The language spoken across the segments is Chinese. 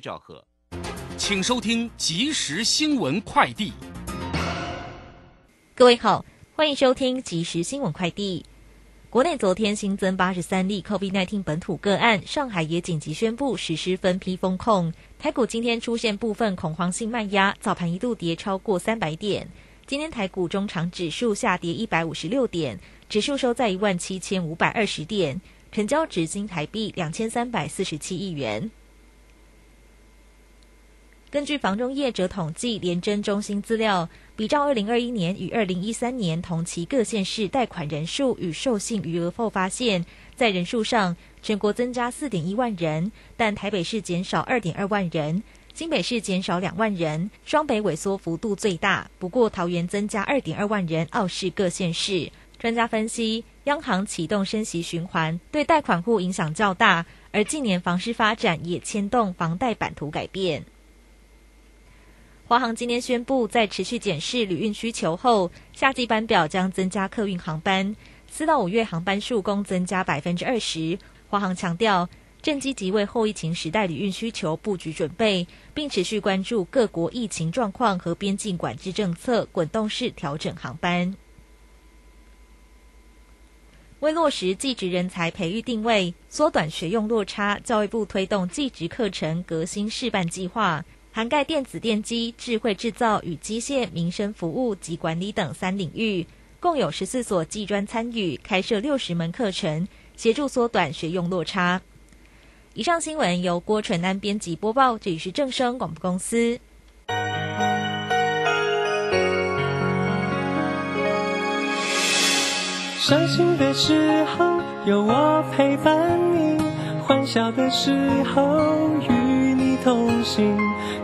赵贺，请收听即时新闻快递。各位好，欢迎收听即时新闻快递。国内昨天新增八十三例 COVID-19 本土个案，上海也紧急宣布实施分批封控。台股今天出现部分恐慌性卖压，早盘一度跌超过三百点。今天台股中场指数下跌一百五十六点，指数收在一万七千五百二十点，成交值金台币两千三百四十七亿元。根据房中业者统计，联征中心资料，比照二零二一年与二零一三年同期各县市贷款人数与授信余额后，发现，在人数上，全国增加四点一万人，但台北市减少二点二万人，新北市减少两万人，双北萎缩幅度最大。不过桃园增加二点二万人，傲视各县市。专家分析，央行启动升息循环，对贷款户影响较大，而近年房市发展也牵动房贷版图改变。华航今天宣布，在持续检视旅运需求后，夏季班表将增加客运航班，四到五月航班数共增加百分之二十。华航强调，正积极为后疫情时代旅运需求布局准备，并持续关注各国疫情状况和边境管制政策，滚动式调整航班。为落实技职人才培育定位，缩短学用落差，教育部推动技职课程革新示范计划。涵盖电子电机、智慧制造与机械、民生服务及管理等三领域，共有十四所技专参与，开设六十门课程，协助缩短学用落差。以上新闻由郭纯安编辑播报，这里是正声广播公司。伤心的时候有我陪伴你，欢笑的时候与你同行。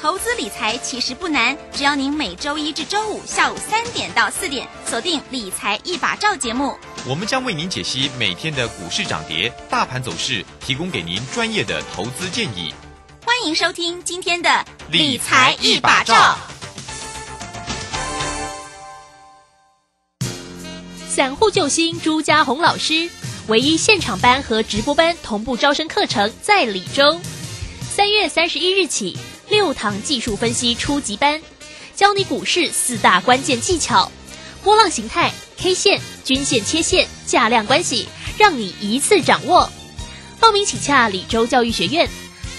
投资理财其实不难，只要您每周一至周五下午三点到四点锁定《理财一把照》节目，我们将为您解析每天的股市涨跌、大盘走势，提供给您专业的投资建议。欢迎收听今天的《理财一把照》。散户救星朱家红老师，唯一现场班和直播班同步招生课程在李州，三月三十一日起。六堂技术分析初级班，教你股市四大关键技巧，波浪形态、K 线、均线、切线、价量关系，让你一次掌握。报名请洽李州教育学院，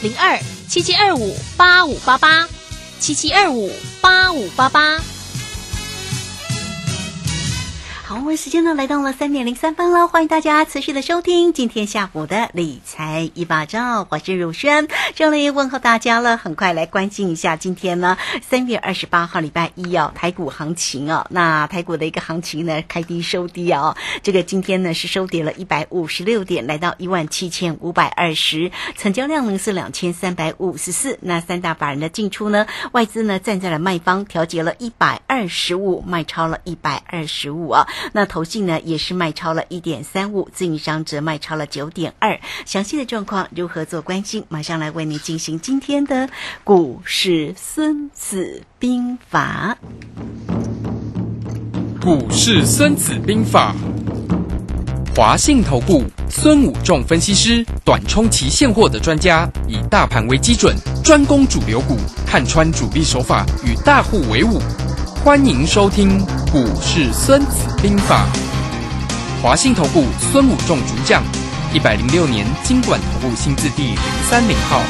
零二七七二五八五八八，七七二五八五八八。好，时间呢来到了三点零三分了，欢迎大家持续的收听今天下午的理财一把照，我是汝轩，这里问候大家了。很快来关心一下今天呢三月二十八号礼拜一哦，台股行情哦，那台股的一个行情呢开低收低哦，这个今天呢是收跌了一百五十六点，来到一万七千五百二十，成交量呢是两千三百五十四。那三大法人的进出呢，外资呢站在了卖方，调节了一百二十五，卖超了一百二十五啊。那投信呢也是卖超了一点三五，自营商则卖超了九点二。详细的状况如何做关心？马上来为您进行今天的股市孙子兵法。股市孙子兵法，华信投顾孙武仲分析师，短冲期现货的专家，以大盘为基准，专攻主流股，看穿主力手法，与大户为伍。欢迎收听《股市孙子兵法》，华信投顾孙武仲主讲，一百零六年经管投顾新字第零三零号。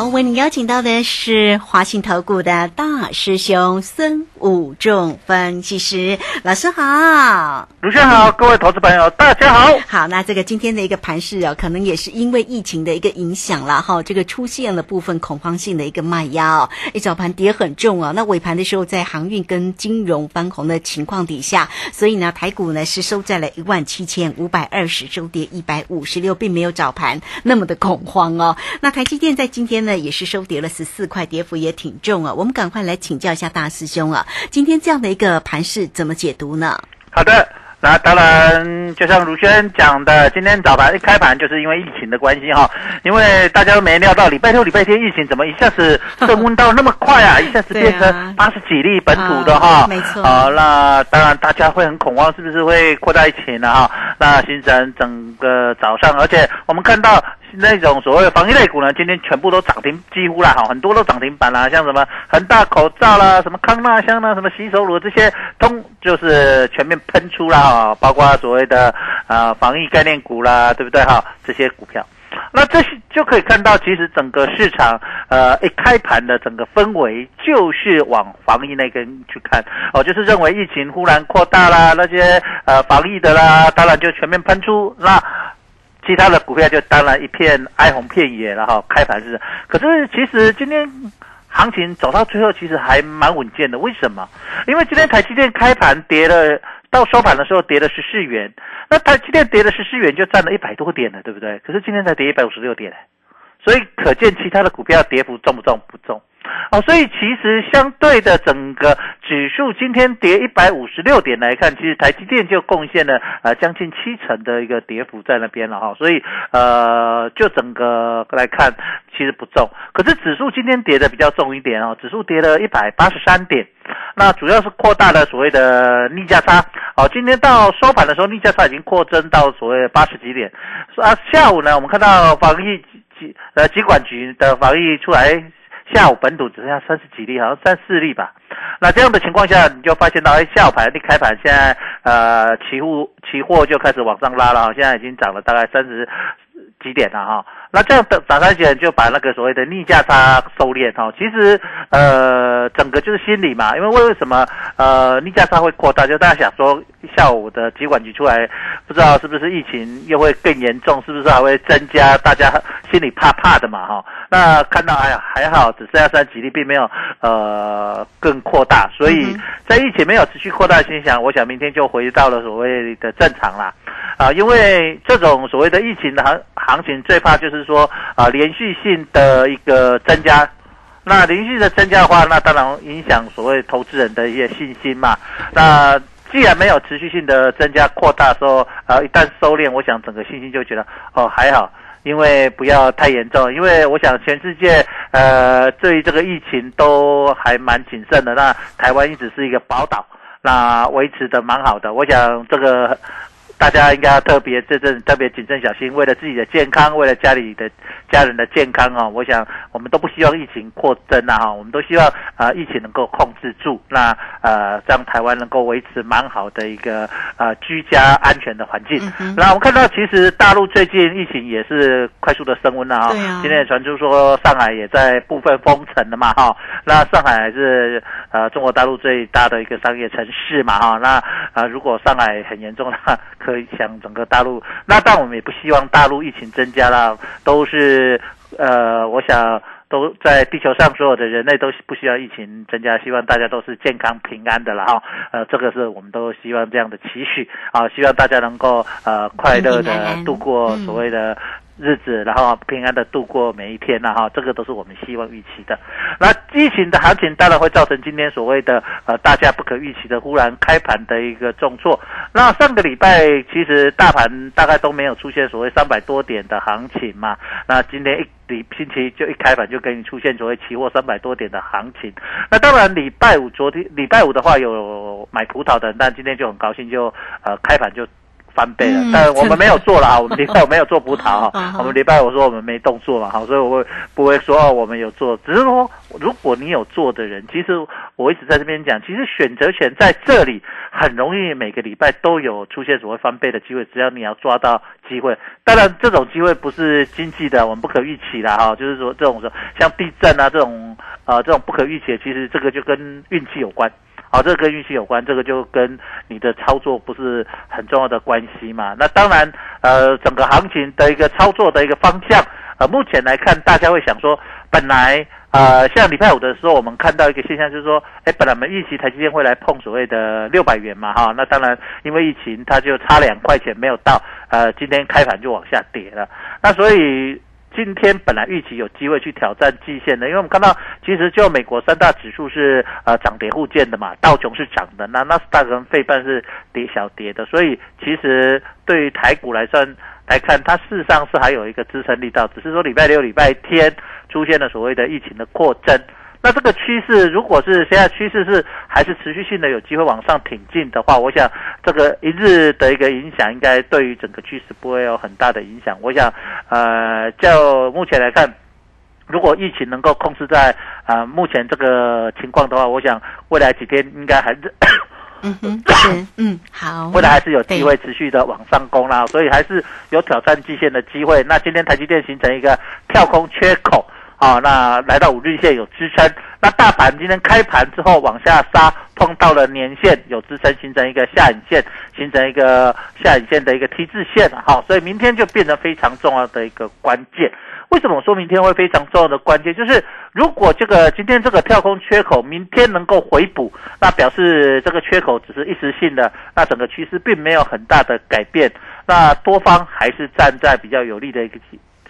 好，好，为您邀请到的是华信投顾的大师兄孙武仲分析师老师好。卢先好，各位投资朋友，大家好。好，那这个今天的一个盘势哦，可能也是因为疫情的一个影响了哈，这个出现了部分恐慌性的一个卖压哦，一早盘跌很重哦，那尾盘的时候在航运跟金融翻红的情况底下，所以呢，台股呢是收在了一万七千五百二十，收跌一百五十六，并没有早盘那么的恐慌哦。那台积电在今天呢也是收跌了十四块，跌幅也挺重啊。我们赶快来请教一下大师兄啊，今天这样的一个盘势怎么解读呢？好的。那当然，就像卢轩讲的，今天早盘一开盘就是因为疫情的关系哈，因为大家都没料到礼拜六、礼拜天疫情怎么一下子升温到那么快啊，一下子变成八十几例本土的哈，没错。好，那当然大家会很恐慌，是不是会扩大疫情了哈？那形成整个早上，而且我们看到。那种所谓的防疫类股呢，今天全部都涨停，几乎啦哈，很多都涨停板啦，像什么恒大口罩啦，什么康纳香啦，什么洗手乳这些，通就是全面喷出啦哈，包括所谓的啊防疫概念股啦，对不对哈？这些股票，那这些就可以看到，其实整个市场呃一开盘的整个氛围就是往防疫那边去看哦，就是认为疫情忽然扩大啦，那些呃防疫的啦，当然就全面喷出那。其他的股票就当然一片哀鸿遍野了哈，开盘是，可是其实今天行情走到最后其实还蛮稳健的，为什么？因为今天台积电开盘跌了，到收盘的时候跌了十四元，那台积电跌了十四元就占了一百多点了，对不对？可是今天才跌一百五十六点，所以可见其他的股票跌幅重不重？不重。哦，所以其实相对的整个指数今天跌一百五十六点来看，其实台积电就贡献了呃将近七成的一个跌幅在那边了哈。所以呃就整个来看其实不重，可是指数今天跌的比较重一点哦，指数跌了一百八十三点，那主要是扩大了所谓的逆价差。哦，今天到收盘的时候逆价差已经扩增到所谓八十几点。啊，下午呢我们看到防疫机呃机管局的防疫出来。下午本土只剩下三十几例，好像三四例吧。那这样的情况下，你就发现到，哎，下午盘一开盘，现在呃，期货期货就开始往上拉了，现在已经涨了大概三十几点了哈。那这样的涨三点就把那个所谓的逆价差收敛哈。其实呃，整个就是心理嘛，因为为什么呃逆价差会扩大？就大家想说下午的疾管局出来，不知道是不是疫情又会更严重，是不是还会增加？大家心里怕怕的嘛哈。那看到哎呀还好，只剩下三几例，并没有呃更扩大，所以在疫情没有持续扩大心想，我想明天就回到了所谓的正常啦，啊，因为这种所谓的疫情的行行情，最怕就是说啊连续性的一个增加，那连续的增加的话，那当然影响所谓投资人的一些信心嘛。那既然没有持续性的增加扩大，说啊一旦收敛，我想整个信心就觉得哦还好。因为不要太严重，因为我想全世界呃对于这个疫情都还蛮谨慎的。那台湾一直是一个宝岛，那维持的蛮好的。我想这个大家应该要特别这阵特别谨慎小心，为了自己的健康，为了家里的家人的健康啊，我想我们都不希望疫情扩增啊哈，我们都希望啊疫情能够控制住，那呃让台湾能够维持蛮好的一个呃居家安全的环境。那我们看到其实大陆最近疫情也是快速的升温了啊，今天也传出说上海也在部分封城了嘛哈，那上海还是呃中国大陆最大的一个商业城市嘛哈，那啊如果上海很严重的话。可以想整个大陆，那但我们也不希望大陆疫情增加啦，都是呃，我想都在地球上所有的人类都不需要疫情增加，希望大家都是健康平安的啦哈。呃，这个是我们都希望这样的期许啊，希望大家能够呃快乐的度过所谓的。日子，然后平安的度过每一天呐，哈，这个都是我们希望预期的。那疫情的行情当然会造成今天所谓的呃大家不可预期的忽然开盘的一个重挫。那上个礼拜其实大盘大概都没有出现所谓三百多点的行情嘛，那今天一礼星期就一开盘就给你出现所谓期货三百多点的行情。那当然礼拜五昨天礼拜五的话有买葡萄的，但今天就很高兴就呃开盘就。翻倍了嗯，但我们没有做了啊，我们礼拜 五没有做葡萄啊啊，我们礼拜五说我们没动作嘛，好，所以我会不会说哦我们有做，只是说如果你有做的人，其实我一直在这边讲，其实选择权在这里很容易每个礼拜都有出现所谓翻倍的机会，只要你要抓到机会。当然这种机会不是经济的，我们不可预期的哈，就是说这种像地震啊这种呃这种不可预期的，其实这个就跟运气有关。好，这个跟运气有关，这个就跟你的操作不是很重要的关系嘛。那当然，呃，整个行情的一个操作的一个方向，呃，目前来看，大家会想说，本来呃，像礼拜五的时候，我们看到一个现象，就是说，哎，本来我们预期台积电会来碰所谓的六百元嘛，哈，那当然因为疫情，它就差两块钱没有到，呃，今天开盘就往下跌了，那所以。今天本来预期有机会去挑战季线的，因为我们看到其实就美国三大指数是呃涨跌互见的嘛，道琼是涨的，那纳斯达克跟费半是跌小跌的，所以其实对于台股来算来看，它事实上是还有一个支撑力道，只是说礼拜六、礼拜天出现了所谓的疫情的扩增。那这个趋势，如果是现在趋势是还是持续性的有机会往上挺进的话，我想这个一日的一个影响，应该对于整个趋势不会有很大的影响。我想，呃，就目前来看，如果疫情能够控制在呃目前这个情况的话，我想未来几天应该还是。嗯哼，是，嗯，好，未来还是有机会持续的往上攻啦，所以还是有挑战季线的机会。那今天台积电形成一个跳空缺口。啊，那来到五日线有支撑，那大盘今天开盘之后往下杀，碰到了年线有支撑，形成一个下影线，形成一个下影线的一个 T 字线，好，所以明天就变得非常重要的一个关键。为什么我说明天会非常重要的关键？就是如果这个今天这个跳空缺口明天能够回补，那表示这个缺口只是一时性的，那整个趋势并没有很大的改变，那多方还是站在比较有利的一个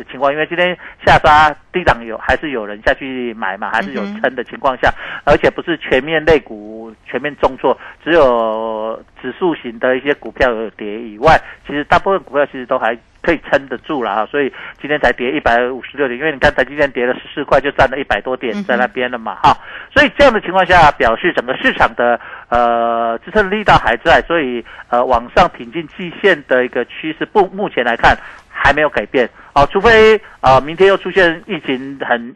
的情况，因为今天下杀低档有还是有人下去买嘛，还是有撑的情况下，而且不是全面类股全面重挫，只有指数型的一些股票有跌以外，其实大部分股票其实都还可以撑得住了啊，所以今天才跌一百五十六点，因为你看才今天跌了十四块，就占了一百多点在那边了嘛，哈，所以这样的情况下，表示整个市场的呃支撑力道还在，所以呃往上挺进季线的一个趋势，不目前来看。还没有改变哦，除非啊、明天又出现疫情很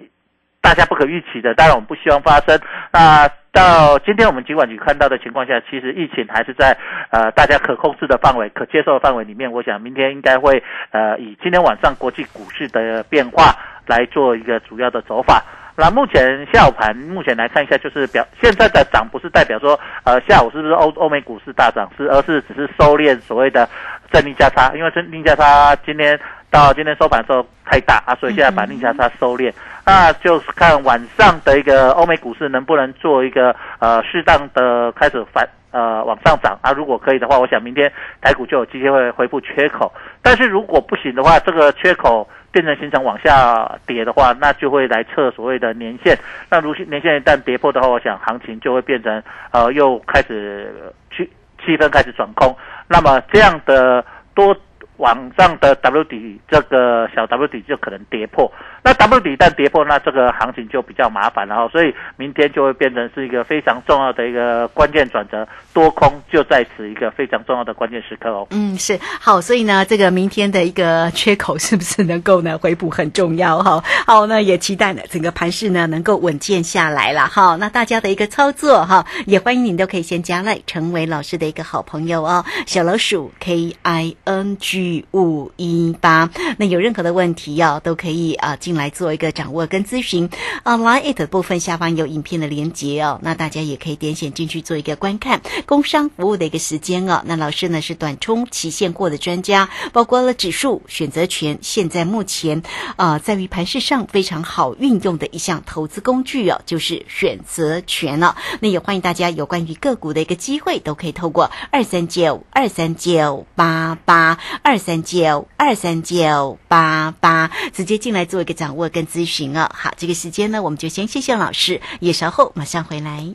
大家不可预期的，当然我们不希望发生。那到今天我们尽管局看到的情况下，其实疫情还是在呃大家可控制的范围、可接受的范围里面。我想明天应该会呃以今天晚上国际股市的变化来做一个主要的走法。那目前下午盘，目前来看一下，就是表现在的涨不是代表说，呃，下午是不是欧欧美股市大涨，是而是只是收敛所谓的正逆价差，因为正逆价差今天到今天收盘的时候太大啊，所以现在把逆价差收敛，那就是看晚上的一个欧美股市能不能做一个呃适当的开始反呃往上涨啊，如果可以的话，我想明天台股就有机会恢复缺口，但是如果不行的话，这个缺口。变成形成往下跌的话，那就会来测所谓的年线。那如年线一旦跌破的话，我想行情就会变成呃又开始气气氛开始转空。那么这样的多往上的 W 底这个小 W 底就可能跌破。那 W 底一旦跌破，那这个行情就比较麻烦了哈。所以明天就会变成是一个非常重要的一个关键转折，多空就在此一个非常重要的关键时刻哦。嗯，是好，所以呢，这个明天的一个缺口是不是能够呢回补很重要哈。好，那也期待呢整个盘势呢能够稳健下来了哈。那大家的一个操作哈，也欢迎你都可以先加来成为老师的一个好朋友哦。小老鼠 K I N G 五一八，那有任何的问题哦，都可以啊进来做一个掌握跟咨询啊。Line 的部分下方有影片的连接哦，那大家也可以点选进去做一个观看。工商服务的一个时间哦，那老师呢是短冲期现货的专家，包括了指数、选择权，现在目前啊在于盘市上非常好运用的一项投资工具哦，就是选择权了。那也欢迎大家有关于个股的一个机会，都可以透过二三九二三九八八二三九二三九八八直接进来做一个掌握跟咨询哦。好，这个时间呢，我们就先谢谢老师，也稍后马上回来。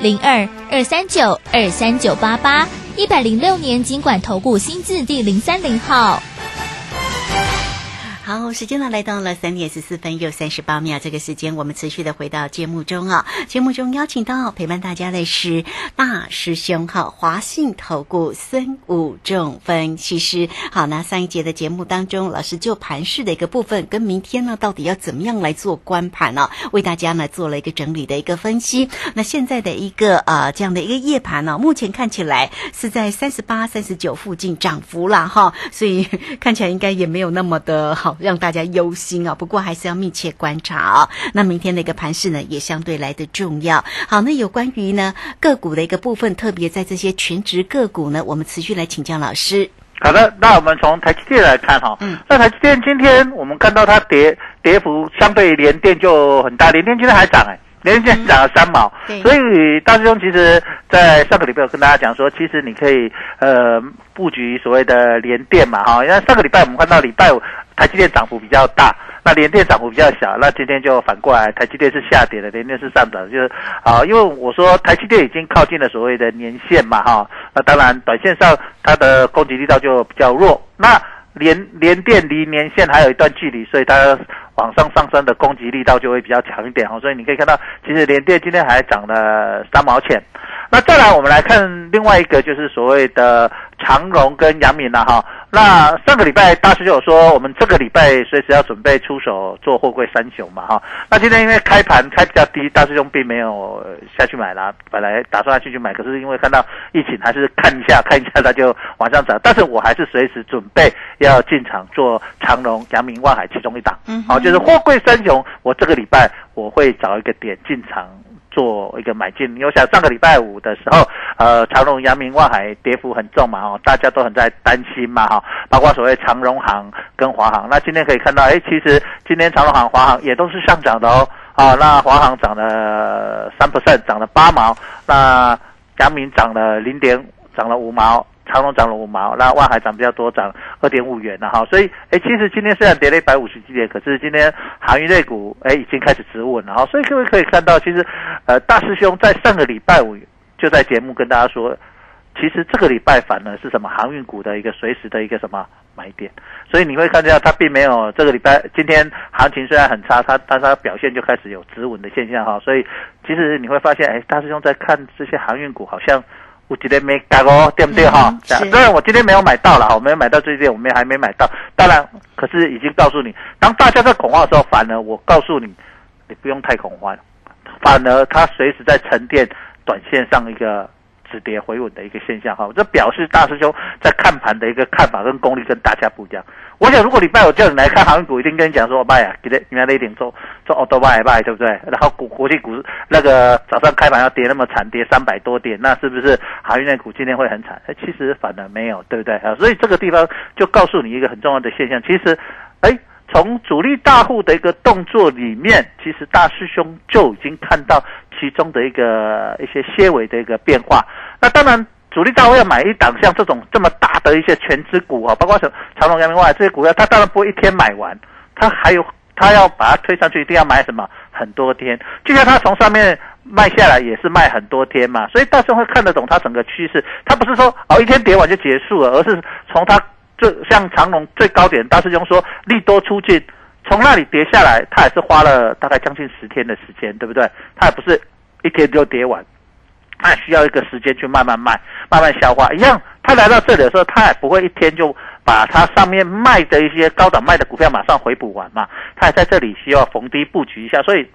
零二二三九二三九八八，一百零六年经管投顾新字第零三零号。好，时间呢来到了三点十四分又三十八秒，这个时间我们持续的回到节目中啊。节目中邀请到陪伴大家的是大师兄哈，华信投顾孙武仲分析师。好，那上一节的节目当中，老师就盘势的一个部分，跟明天呢到底要怎么样来做观盘呢？为大家呢做了一个整理的一个分析。那现在的一个呃这样的一个夜盘呢，目前看起来是在三十八、三十九附近涨幅啦哈，所以看起来应该也没有那么的好。让大家忧心啊！不过还是要密切观察啊。那明天的一个盘势呢，也相对来的重要。好，那有关于呢个股的一个部分，特别在这些全职个股呢，我们持续来请教老师。好的，那我们从台积电来看哈。嗯。那台积电今天我们看到它跌跌幅相对联电就很大，联电今天还涨哎，联电涨了三毛。所以大师兄其实在上个礼拜有跟大家讲说，其实你可以呃布局所谓的联电嘛哈。因为上个礼拜我们看到礼拜五。台积电涨幅比较大，那联电涨幅比较小，那今天就反过来，台积电是下跌的，联电是上涨，就是啊，因为我说台积电已经靠近了所谓的年线嘛，哈，那当然短线上它的攻击力道就比较弱，那联联电离年线还有一段距离，所以它往上上升的攻击力道就会比较强一点，哈，所以你可以看到，其实联电今天还涨了三毛钱。那再来，我们来看另外一个，就是所谓的长荣跟阳明了哈。那上个礼拜大师就有说，我们这个礼拜随时要准备出手做货柜三雄嘛哈。那今天因为开盘开比较低，大师兄并没有下去买啦，本来打算下去去买，可是因为看到疫情，还是看一下看一下，它就往上涨。但是我还是随时准备要进场做长荣、阳明、万海其中一档，好，就是货柜三雄。我这个礼拜我会找一个点进场。做一个买进，因为想上个礼拜五的时候，呃，长荣、阳明、万海跌幅很重嘛，哦，大家都很在担心嘛，哈，包括所谓长荣行跟华航。那今天可以看到，哎，其实今天长荣行、华航也都是上涨的哦，啊，那华航涨了三 percent，涨了八毛，那阳明涨了零点，涨了五毛。长隆涨了五毛，那万海涨比较多，涨二点五元了哈。所以，哎，其实今天虽然跌了一百五十几点，可是今天航运类股哎已经开始止稳了哈。所以各位可以看到，其实呃大师兄在上个礼拜五就在节目跟大家说，其实这个礼拜反而是什么航运股的一个随时的一个什么买点。所以你会看到它并没有这个礼拜今天行情虽然很差，它但它表现就开始有止稳的现象哈。所以其实你会发现，哎，大师兄在看这些航运股好像。我觉得没改哦，对不对哈？虽然我今天没有买到了，我没有买到最近，我们还没买到。当然，可是已经告诉你，当大家在恐慌的时候，反而我告诉你，你不用太恐慌，反而它随时在沉淀，短线上一个。止跌回稳的一个现象哈，这表示大师兄在看盘的一个看法跟功力跟大家不一样。我想如果礼拜五叫你来看航运股，一定跟你讲说，卖呀，给得你们那一点做做奥多卖卖，对不对？然后股国际股那个早上开盘要跌那么惨，跌三百多点，那是不是航运类股今天会很惨？哎，其实反而没有，对不对啊？所以这个地方就告诉你一个很重要的现象，其实，哎。从主力大户的一个动作里面，其实大师兄就已经看到其中的一个一些些微的一个变化。那当然，主力大户要买一档像这种这么大的一些全资股啊，包括什长隆、阳明、外这些股票，他当然不会一天买完，他还有他要把它推上去，一定要买什么很多天。就像他从上面卖下来，也是卖很多天嘛。所以大师兄会看得懂他整个趋势，他不是说哦一天跌完就结束了，而是从他。就像长隆最高点，大师兄说利多出尽，从那里跌下来，他也是花了大概将近十天的时间，对不对？他也不是一天就跌完，他需要一个时间去慢慢卖，慢慢消化。一样，他来到这里的时候，他也不会一天就把他上面卖的一些高档卖的股票马上回补完嘛，他也在这里需要逢低布局一下，所以。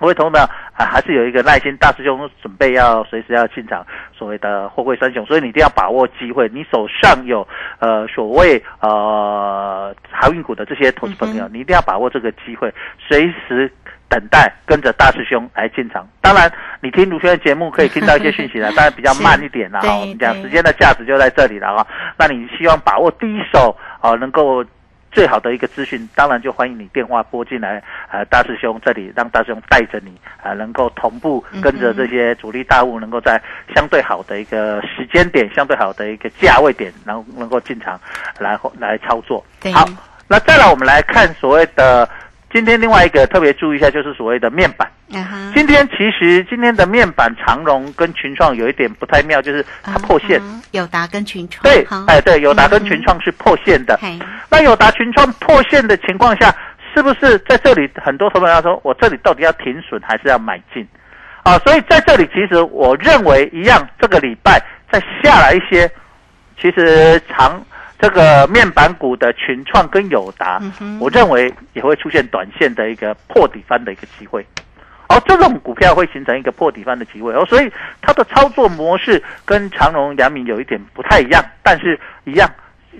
各位同学们啊，还是有一个耐心，大师兄准备要随时要进场所谓的货柜三雄，所以你一定要把握机会。你手上有呃所谓呃航运股的这些投资朋友，你一定要把握这个机会，随时等待跟着大师兄来进场。当然，你听卢轩的节目可以听到一些讯息了，当然比较慢一点了哈。我们讲时间的价值就在这里了哈。那你希望把握第一手啊，能够。最好的一个资讯，当然就欢迎你电话拨进来，呃，大师兄这里让大师兄带着你，啊、能够同步跟着这些主力大户，能够在相对好的一个时间点、相对好的一个价位点，能能够进场来来操作。对好，那再来我们来看所谓的今天另外一个特别注意一下，就是所谓的面板。今天其实今天的面板长荣跟群创有一点不太妙，就是它破线。啊友达跟群创，对好，哎，对，友达跟嗯群创是破线的。嘿，那友达群创破线的情况下，是不是在这里很多投资者说，我这里到底要停损还是要买进？啊，所以在这里其实我认为一样，这个礼拜再下来一些，其实长这个面板股的群创跟友达，嗯我认为也会出现短线的一个破底翻的一个机会。而这种股票会形成一个破底翻的机会哦，所以它的操作模式跟长荣、阳明有一点不太一样，但是一样，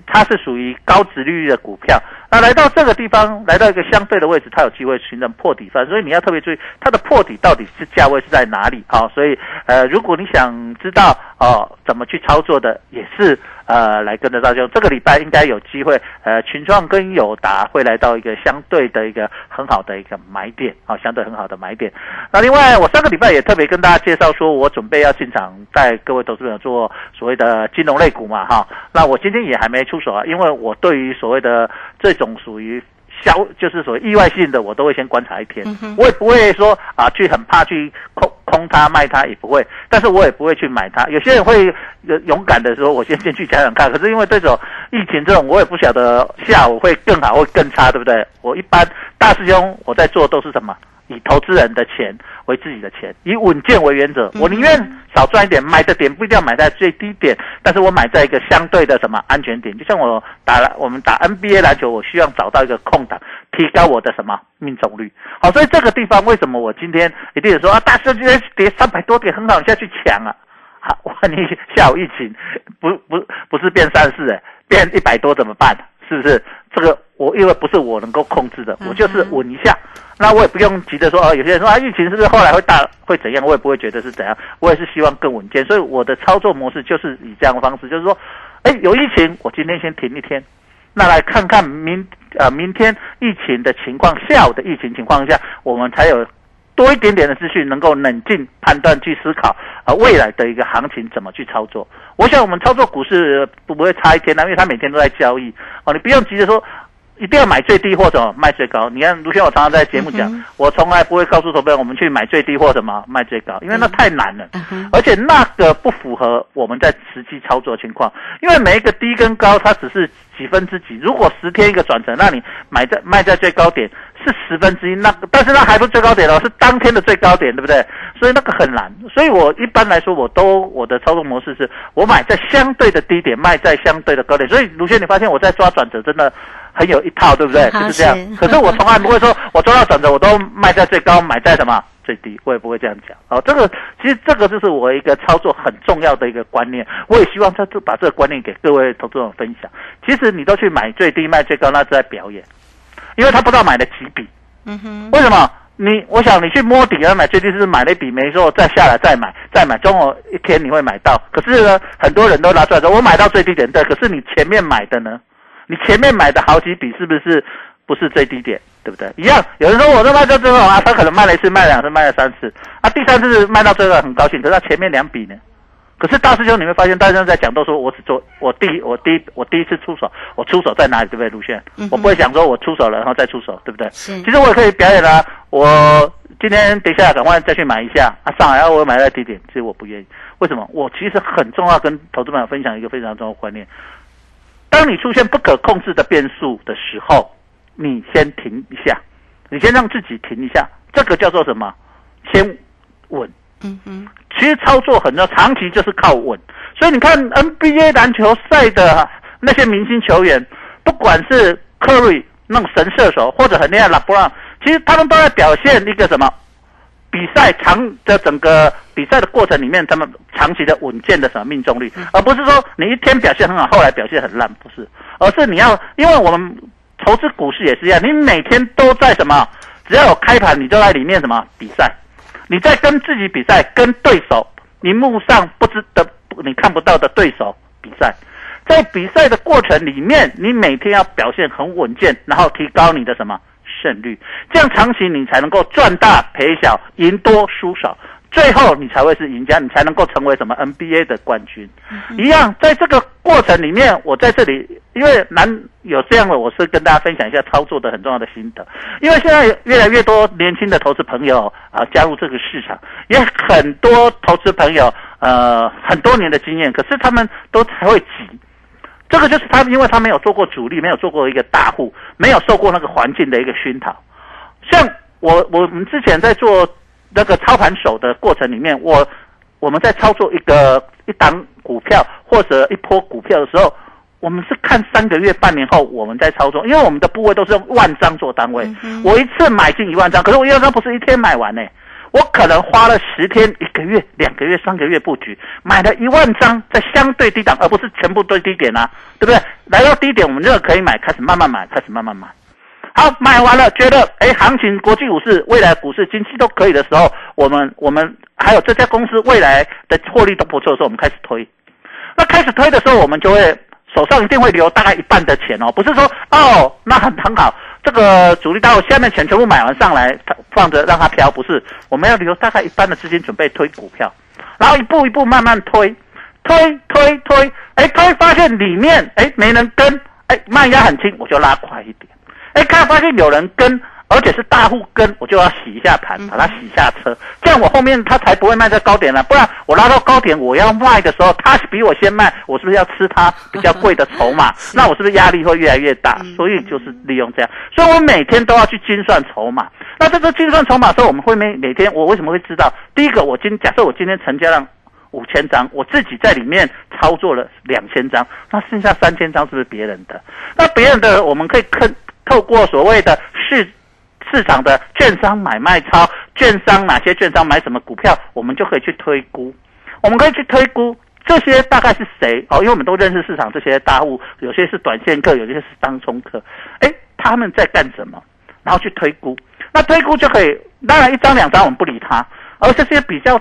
它是属于高值利率的股票。那来到这个地方，来到一个相对的位置，它有机会形成破底翻，所以你要特别注意它的破底到底是价位是在哪里啊、所以呃，如果你想知道哦、怎么去操作的，也是呃来跟着大家，这个礼拜应该有机会，呃，群创跟友达会来到一个相对的一个很好的一个买点啊、相对很好的买点。那另外，我上个礼拜也特别跟大家介绍说，我准备要进场带各位投资者做所谓的金融类股嘛，哈。那我今天也还没出手啊，因为我对于所谓的这种属于消，就是所谓意外性的，我都会先观察一天。嗯我也不会说啊，去很怕去空空它卖它，也不会。但是我也不会去买它。有些人会呃勇敢的说，我先进去想想看。可是因为这种疫情这种，我也不晓得下午会更好会更差，对不对？我一般大师兄我在做都是什么？以投资人的钱为自己的钱，以稳健为原则。我宁愿少赚一点，买的点不一定要买在最低点，但是我买在一个相对的什么安全点。就像我打了我们打 NBA 篮球，我希望找到一个空档，提高我的什么命中率。好，所以这个地方为什么我今天一定说啊，大师今天跌三百多点很好，你下去抢啊。好，我问你下午疫情不不不是变三四哎，变一百多怎么办？是不是？这个我因为不是我能够控制的，我就是稳一下。那我也不用急着说啊，有些人说啊，疫情是不是后来会大会怎样？我也不会觉得是怎样，我也是希望更稳健。所以我的操作模式就是以这样的方式，就是说，哎，有疫情，我今天先停一天，那来看看明呃明天疫情的情况，下午的疫情情况下，我们才有多一点点的资讯，能够冷静判断去思考呃未来的一个行情怎么去操作。我想我们操作股市不不会差一天的，因为它每天都在交易哦，你不用急着说。一定要买最低或者卖最高。你看卢轩，我常常在节目讲，嗯我从来不会告诉投资人我们去买最低或什么卖最高，因为那太难了。嗯，而且那个不符合我们在实际操作情况，因为每一个低跟高它只是几分之几，如果十天一个转折，那你买在卖在最高点是十分之一，那个但是那还不是最高点哦，是当天的最高点，对不对？所以那个很难，所以我一般来说我都我的操作模式是我买在相对的低点，卖在相对的高点，所以卢轩你发现我在抓转折真的。很有一套，对不对？就是这样。可是我从来不会说，我抓到转折我都卖在最高，买在什么最低，我也不会这样讲。哦，这个其实这个就是我一个操作很重要的一个观念，我也希望他就把这个观念给各位投资者分享。其实你都去买最低卖最高，那是在表演，因为他不知道买了几笔。嗯哼，为什么？你我想你去摸底要买最低是买了一笔没说，再下来再买再买，总有一天你会买到。可是呢，很多人都拿出来说我买到最低点，对，可是你前面买的呢？你前面买的好几笔是不是不是最低点，对不对？一样，有人说我这卖到最后啊，他可能卖了一次、卖两次、卖了三次，啊，第三次卖到最后很高兴，可是他前面两笔呢？可是大师兄你会发现，大师兄在讲都说我只做我第一我第一我第一次出手，我出手在哪里，对不对？卢轩，嗯我不会想说我出手了然后再出手，对不对？是其实我也可以表演啦、我今天等一下赶快再去买一下啊，上来啊，我买在低点，其实我不愿意。为什么？我其实很重要跟投资朋友分享一个非常重要的观念：当你出现不可控制的变数的时候，你先停一下，你先让自己停一下，这个叫做什么？先稳。嗯哼，其实操作很重要，长期就是靠稳。所以你看 NBA 篮球赛的那些明星球员，不管是 Curry 那种神射手，或者很厉害的 LeBron，其实他们都在表现一个什么？比赛长的整个比赛的过程里面，他们长期的稳健的什么命中率，而不是说你一天表现很好，后来表现很烂，不是，而是你要，因为我们投资股市也是一样，你每天都在什么？只要有开盘，你就在里面什么比赛？你在跟自己比赛，跟对手荧幕上不知的你看不到的对手比赛。在比赛的过程里面，你每天要表现很稳健，然后提高你的什么胜率，这样长期你才能够赚大赔小，赢多输少。最后你才会是赢家，你才能够成为什么 NBA 的冠军。一样，在这个过程里面，我在这里，因为难有这样的，我是跟大家分享一下操作的很重要的心得。因为现在越来越多年轻的投资朋友啊加入这个市场，也很多投资朋友呃很多年的经验，可是他们都才会急。这个就是他，因为他没有做过主力，没有做过一个大户，没有受过那个环境的一个熏陶。像我我们之前在做。那个操盘手的过程里面，我我们在操作一个一档股票或者一波股票的时候，我们是看三个月、半年后我们在操作，因为我们的部位都是用万张做单位。我一次买进一万张，可是我一万张不是一天买完呢，我可能花了十天、一个月、两个月、三个月布局，买了一万张在相对低档，而不是全部对低点啊，对不对？来到低点，我们就可以买，开始慢慢买，开始慢慢买。好，买完了，觉得哎，行情、国际股市、未来股市、经济都可以的时候，我们、我们还有这家公司未来的获利都不错的时候，我们开始推。那开始推的时候，我们就会手上一定会留大概一半的钱哦，不是说哦，那很很好，这个主力到下面钱全部买完上来放着让它飘，不是，我们要留大概一半的资金准备推股票，然后一步一步慢慢推，推推推，哎，推发现里面哎没人跟，哎，卖压很轻，我就拉快一点。哎，看发现有人跟，而且是大户跟，我就要洗一下盘，把它洗下车，这样我后面他才不会卖在高点了。不然我拉到高点，我要卖的时候，他比我先卖，我是不是要吃他比较贵的筹码？那我是不是压力会越来越大？所以就是利用这样，所以我每天都要去精算筹码。那这个精算筹码的时候，我们会每每天我为什么会知道？第一个，我今假设我今天成交量五千张，我自己在里面操作了两千张，那剩下三千张是不是别人的？那别人的我们可以看。透过所谓的市市场的券商买卖超，券商哪些券商买什么股票，我们就可以去推估。我们可以去推估这些大概是谁哦，因为我们都认识市场这些大户，有些是短线客，有些是当冲客。哎，他们在干什么？然后去推估。那推估就可以，当然一张两张我们不理他，而这些比较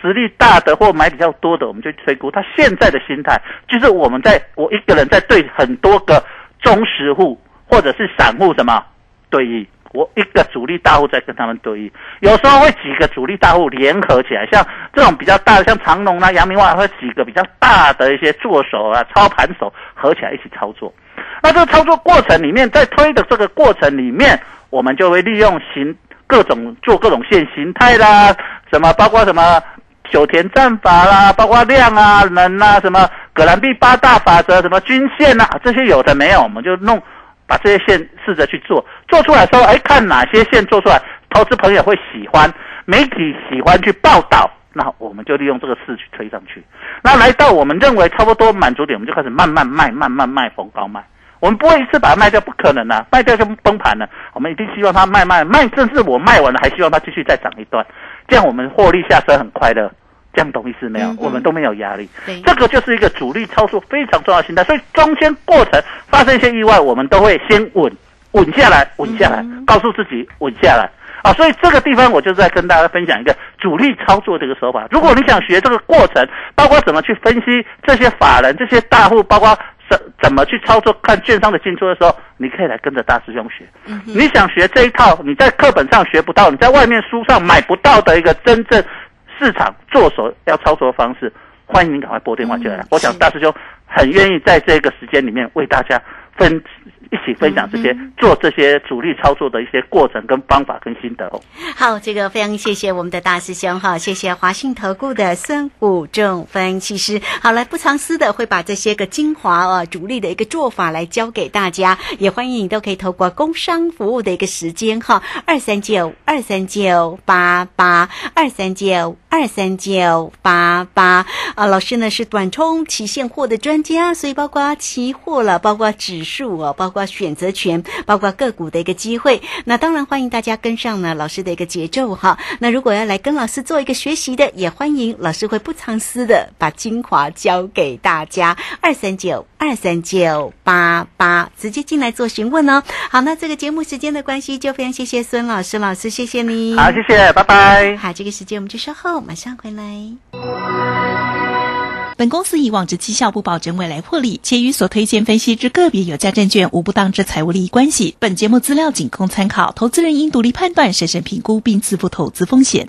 实力大的或买比较多的，我们就推估他现在的心态，就是我们在我一个人在对很多个忠实户。或者是散户什么对弈，我一个主力大户在跟他们对弈，有时候会几个主力大户联合起来，像这种比较大的，像长隆啊、阳明外，会几个比较大的一些做手啊、操盘手合起来一起操作。那这个操作过程里面，在推的这个过程里面，我们就会利用形各种做各种线形态啦，什么包括什么九田战法啦，包括量啊、能啊，什么葛兰碧八大法则，什么均线啊，这些有的没有，我们就弄。把这些线试着去做，做出来之后，哎，看哪些线做出来，投资朋友会喜欢，媒体喜欢去报道，那我们就利用这个势去推上去。那来到我们认为差不多满足点，我们就开始慢慢卖，慢慢卖，逢高卖。我们不会一次把它卖掉，不可能的，卖掉就崩盘了。我们一定希望它卖卖卖，甚至我卖完了，还希望它继续再涨一段，这样我们获利下车很快乐。这样懂意思没有？我们都没有压力，这个就是一个主力操作非常重要的心态。所以中间过程发生一些意外，我们都会先稳稳下来，稳下来，告诉自己稳下来啊。所以这个地方我就在跟大家分享一个主力操作这个手法。如果你想学这个过程，包括怎么去分析这些法人、这些大户，包括怎怎么去操作看券商的进出的时候，你可以来跟着大师兄学。你想学这一套，你在课本上学不到，你在外面书上买不到的一个真正。市场做手要操作的方式，欢迎您赶快拨电话进来。我想大师兄很愿意在这个时间里面为大家分。一起分享这些做这些主力操作的一些过程跟方法跟心得哦。好，这个非常谢谢我们的大师兄哈，谢谢华信投顾的孙武正分析师。好来不藏私的会把这些个精华啊主力的一个做法来教给大家，也欢迎你都可以透过工商服务的一个时间哈，二三九二三九八八二三九二三九八八啊。老师呢是短冲期现货的专家，所以包括期货了，包括指数啊，包括。选择权，包括个股的一个机会，那当然欢迎大家跟上呢老师的一个节奏哈。那如果要来跟老师做一个学习的，也欢迎老师会不藏私的把精华教给大家。二三九二三九八八，直接进来做询问哦。好，那这个节目时间的关系，就非常谢谢孙老师，老师谢谢你。好，谢谢，拜拜。好，这个时间我们就稍后马上回来。本公司以往之绩效不保证未来获利，且与所推荐分析之个别有价证券无不当之财务利益关系。本节目资料仅供参考，投资人应独立判断、审慎评估并自负投资风险。